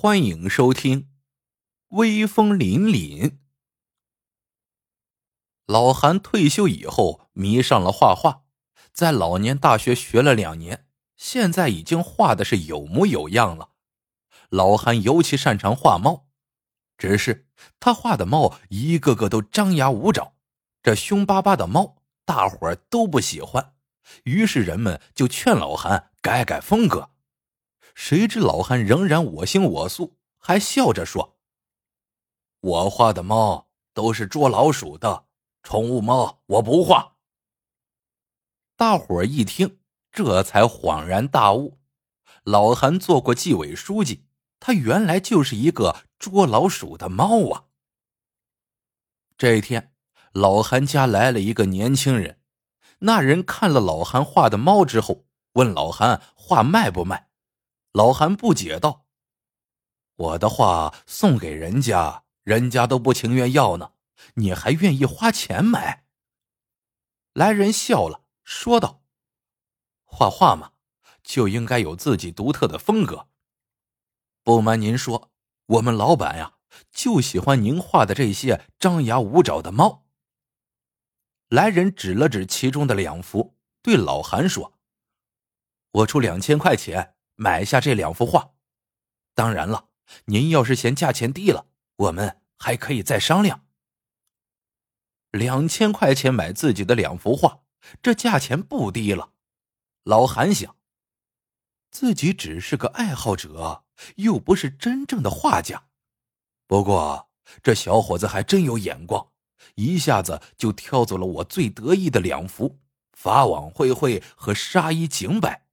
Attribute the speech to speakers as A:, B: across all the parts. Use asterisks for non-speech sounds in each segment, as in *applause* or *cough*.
A: 欢迎收听《威风凛凛》。老韩退休以后迷上了画画，在老年大学学了两年，现在已经画的是有模有样了。老韩尤其擅长画猫，只是他画的猫一个个都张牙舞爪，这凶巴巴的猫大伙儿都不喜欢，于是人们就劝老韩改改风格。谁知老汉仍然我行我素，还笑着说：“我画的猫都是捉老鼠的，宠物猫我不画。”大伙儿一听，这才恍然大悟：老韩做过纪委书记，他原来就是一个捉老鼠的猫啊！这一天，老韩家来了一个年轻人，那人看了老韩画的猫之后，问老韩画卖不卖。老韩不解道：“我的画送给人家，人家都不情愿要呢，你还愿意花钱买？”来人笑了，说道：“画画嘛，就应该有自己独特的风格。不瞒您说，我们老板呀，就喜欢您画的这些张牙舞爪的猫。”来人指了指其中的两幅，对老韩说：“我出两千块钱。”买下这两幅画，当然了，您要是嫌价钱低了，我们还可以再商量。两千块钱买自己的两幅画，这价钱不低了。老韩想，自己只是个爱好者，又不是真正的画家。不过这小伙子还真有眼光，一下子就挑走了我最得意的两幅“法网恢恢”和“杀一儆百”。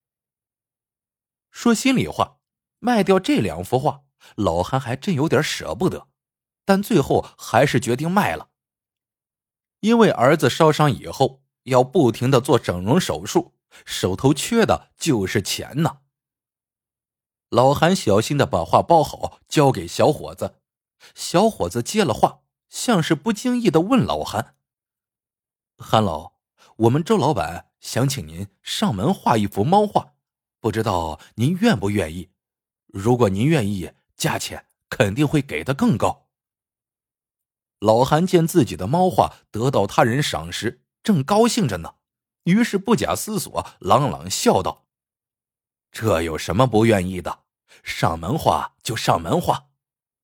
A: 说心里话，卖掉这两幅画，老韩还真有点舍不得，但最后还是决定卖了。因为儿子烧伤以后要不停的做整容手术，手头缺的就是钱呢。老韩小心的把画包好，交给小伙子。小伙子接了画，像是不经意的问老韩：“韩老，我们周老板想请您上门画一幅猫画。”不知道您愿不愿意？如果您愿意，价钱肯定会给的更高。老韩见自己的猫画得到他人赏识，正高兴着呢，于是不假思索，朗朗笑道：“这有什么不愿意的？上门画就上门画，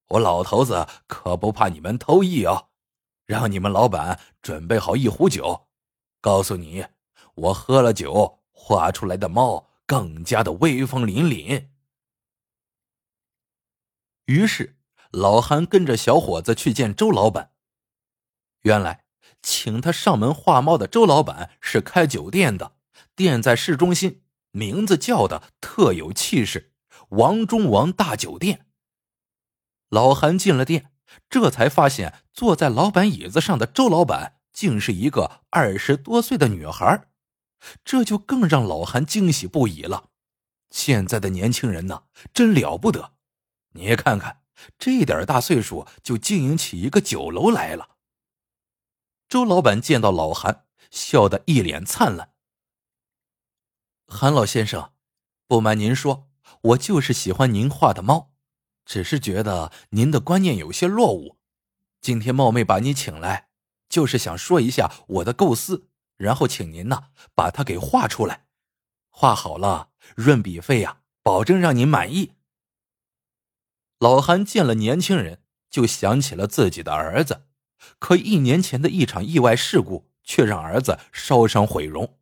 A: 我老头子可不怕你们偷艺哦。让你们老板准备好一壶酒，告诉你，我喝了酒画出来的猫。”更加的威风凛凛。于是，老韩跟着小伙子去见周老板。原来，请他上门画猫的周老板是开酒店的，店在市中心，名字叫的特有气势——王中王大酒店。老韩进了店，这才发现坐在老板椅子上的周老板竟是一个二十多岁的女孩。这就更让老韩惊喜不已了。现在的年轻人呢，真了不得！你看看，这点大岁数就经营起一个酒楼来了。周老板见到老韩，笑得一脸灿烂。韩老先生，不瞒您说，我就是喜欢您画的猫，只是觉得您的观念有些落伍。今天冒昧把你请来，就是想说一下我的构思。然后请您呢把它给画出来，画好了润笔费呀，保证让您满意。老韩见了年轻人，就想起了自己的儿子，可一年前的一场意外事故却让儿子烧伤毁容。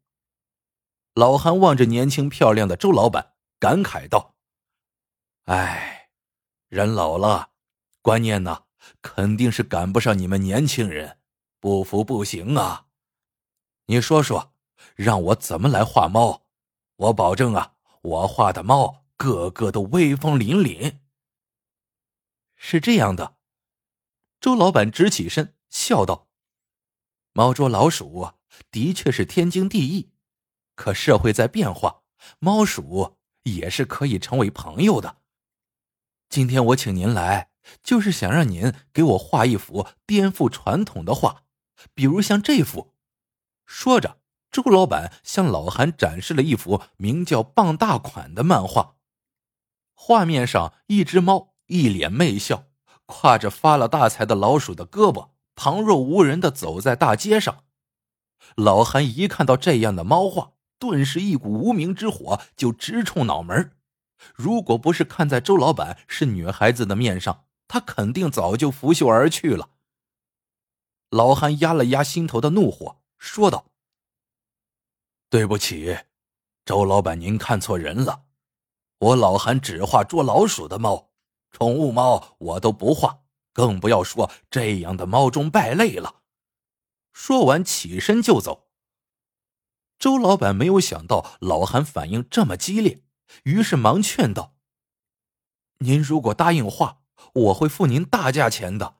A: 老韩望着年轻漂亮的周老板，感慨道：“哎，人老了，观念呢肯定是赶不上你们年轻人，不服不行啊。”你说说，让我怎么来画猫？我保证啊，我画的猫个个都威风凛凛。是这样的，周老板直起身笑道：“猫捉老鼠的确是天经地义，可社会在变化，猫鼠也是可以成为朋友的。今天我请您来，就是想让您给我画一幅颠覆传统的画，比如像这幅。”说着，周老板向老韩展示了一幅名叫“傍大款”的漫画。画面上，一只猫一脸媚笑，挎着发了大财的老鼠的胳膊，旁若无人的走在大街上。老韩一看到这样的猫画，顿时一股无名之火就直冲脑门。如果不是看在周老板是女孩子的面上，他肯定早就拂袖而去了。老韩压了压心头的怒火，说道：“对不起，周老板，您看错人了。我老韩只画捉老鼠的猫，宠物猫我都不画，更不要说这样的猫中败类了。”说完，起身就走。周老板没有想到老韩反应这么激烈，于是忙劝道：“您如果答应画，我会付您大价钱的。”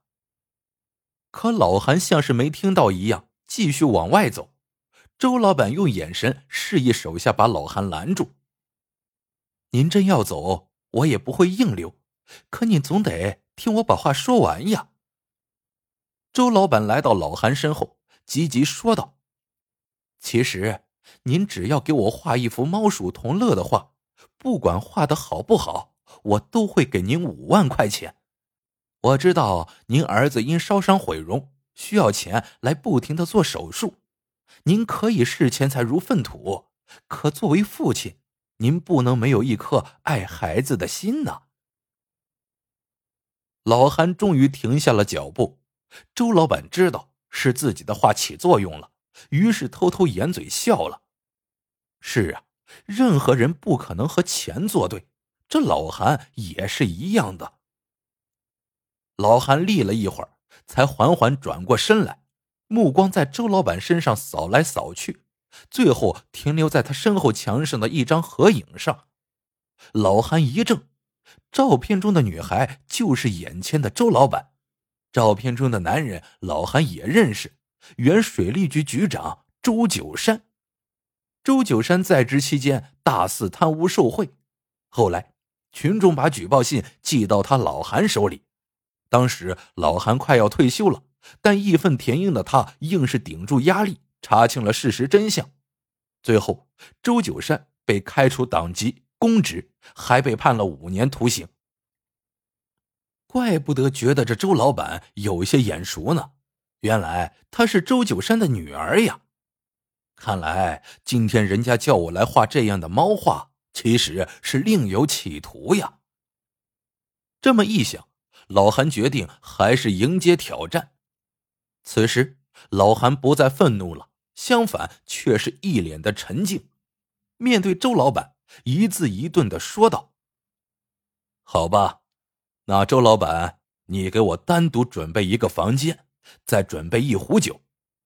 A: 可老韩像是没听到一样，继续往外走。周老板用眼神示意手下把老韩拦住：“您真要走，我也不会硬留，可你总得听我把话说完呀。”周老板来到老韩身后。急急说道：“其实，您只要给我画一幅猫鼠同乐的画，不管画的好不好，我都会给您五万块钱。我知道您儿子因烧伤毁容，需要钱来不停的做手术，您可以视钱财如粪土，可作为父亲，您不能没有一颗爱孩子的心呐。”老韩终于停下了脚步，周老板知道。是自己的话起作用了，于是偷偷掩嘴笑了。是啊，任何人不可能和钱作对，这老韩也是一样的。老韩立了一会儿，才缓缓转过身来，目光在周老板身上扫来扫去，最后停留在他身后墙上的一张合影上。老韩一怔，照片中的女孩就是眼前的周老板。照片中的男人，老韩也认识，原水利局局长周九山。周九山在职期间大肆贪污受贿，后来群众把举报信寄到他老韩手里。当时老韩快要退休了，但义愤填膺的他硬是顶住压力，查清了事实真相。最后，周九山被开除党籍、公职，还被判了五年徒刑。怪不得觉得这周老板有些眼熟呢，原来她是周九山的女儿呀。看来今天人家叫我来画这样的猫画，其实是另有企图呀。这么一想，老韩决定还是迎接挑战。此时，老韩不再愤怒了，相反，却是一脸的沉静，面对周老板，一字一顿的说道：“好吧。”那周老板，你给我单独准备一个房间，再准备一壶酒，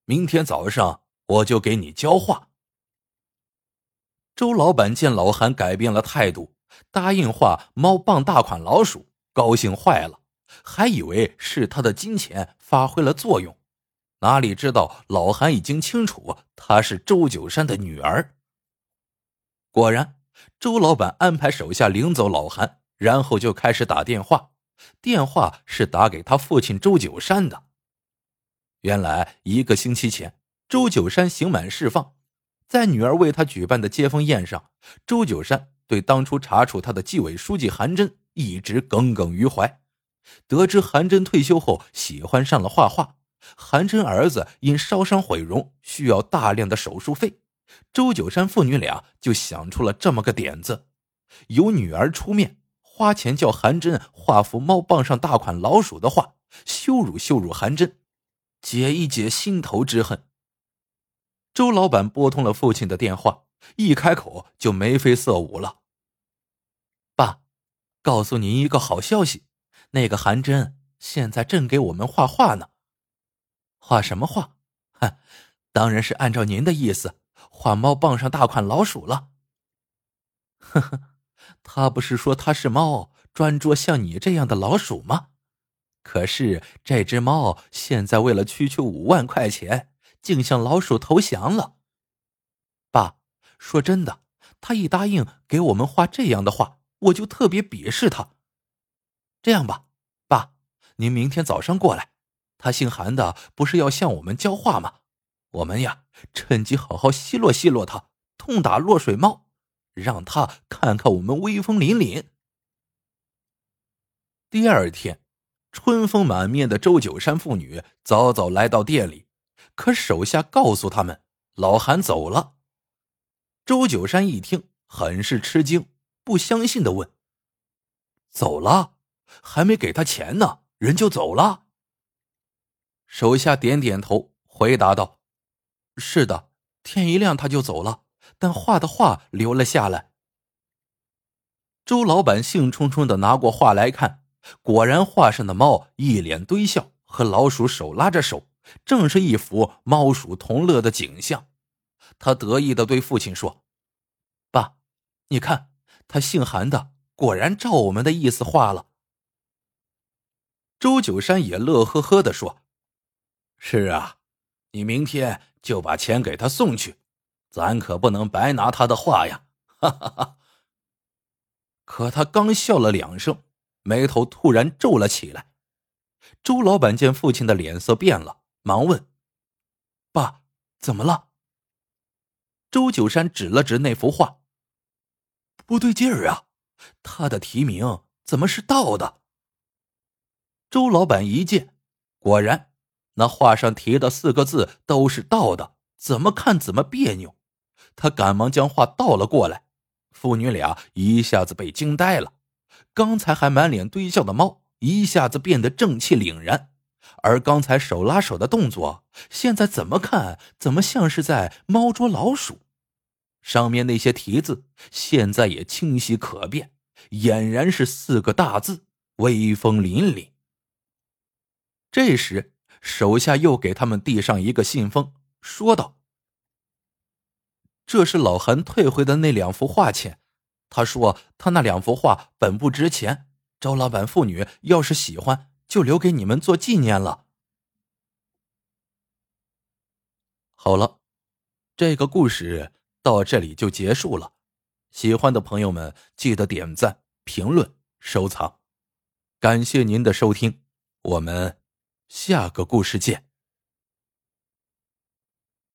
A: 明天早上我就给你交画。周老板见老韩改变了态度，答应画猫傍大款老鼠，高兴坏了，还以为是他的金钱发挥了作用，哪里知道老韩已经清楚她是周九山的女儿。果然，周老板安排手下领走老韩，然后就开始打电话。电话是打给他父亲周九山的。原来一个星期前，周九山刑满释放，在女儿为他举办的接风宴上，周九山对当初查处他的纪委书记韩真一直耿耿于怀。得知韩真退休后喜欢上了画画，韩真儿子因烧伤毁容需要大量的手术费，周九山父女俩就想出了这么个点子，由女儿出面。花钱叫韩真画幅猫傍上大款老鼠的画，羞辱羞辱韩真，解一解心头之恨。周老板拨通了父亲的电话，一开口就眉飞色舞了。爸，告诉您一个好消息，那个韩真现在正给我们画画呢。画什么画？哼，当然是按照您的意思，画猫傍上大款老鼠了。呵呵。他不是说他是猫，专捉像你这样的老鼠吗？可是这只猫现在为了区区五万块钱，竟向老鼠投降了。爸，说真的，他一答应给我们画这样的画，我就特别鄙视他。这样吧，爸，您明天早上过来，他姓韩的不是要向我们教话吗？我们呀，趁机好好奚落奚落他，痛打落水猫。让他看看我们威风凛凛。第二天，春风满面的周九山父女早早来到店里，可手下告诉他们，老韩走了。周九山一听，很是吃惊，不相信的问：“走了？还没给他钱呢，人就走了？”手下点点头，回答道：“是的，天一亮他就走了，但画的画留了下来。”周老板兴冲冲的拿过画来看，果然画上的猫一脸堆笑，和老鼠手拉着手，正是一幅猫鼠同乐的景象。他得意的对父亲说：“爸，你看，他姓韩的果然照我们的意思画了。”周九山也乐呵呵的说：“是啊，你明天就把钱给他送去，咱可不能白拿他的画呀！” *laughs* 哈哈哈。可他刚笑了两声，眉头突然皱了起来。周老板见父亲的脸色变了，忙问：“爸，怎么了？”周九山指了指那幅画：“不对劲儿啊，他的题名怎么是倒的？”周老板一见，果然，那画上提的四个字都是倒的，怎么看怎么别扭。他赶忙将画倒了过来。父女俩一下子被惊呆了，刚才还满脸堆笑的猫，一下子变得正气凛然，而刚才手拉手的动作，现在怎么看怎么像是在猫捉老鼠。上面那些题字，现在也清晰可辨，俨然是四个大字，威风凛凛。这时，手下又给他们递上一个信封，说道。这是老韩退回的那两幅画钱，他说他那两幅画本不值钱，周老板妇女要是喜欢，就留给你们做纪念了。好了，这个故事到这里就结束了。喜欢的朋友们记得点赞、评论、收藏，感谢您的收听，我们下个故事见。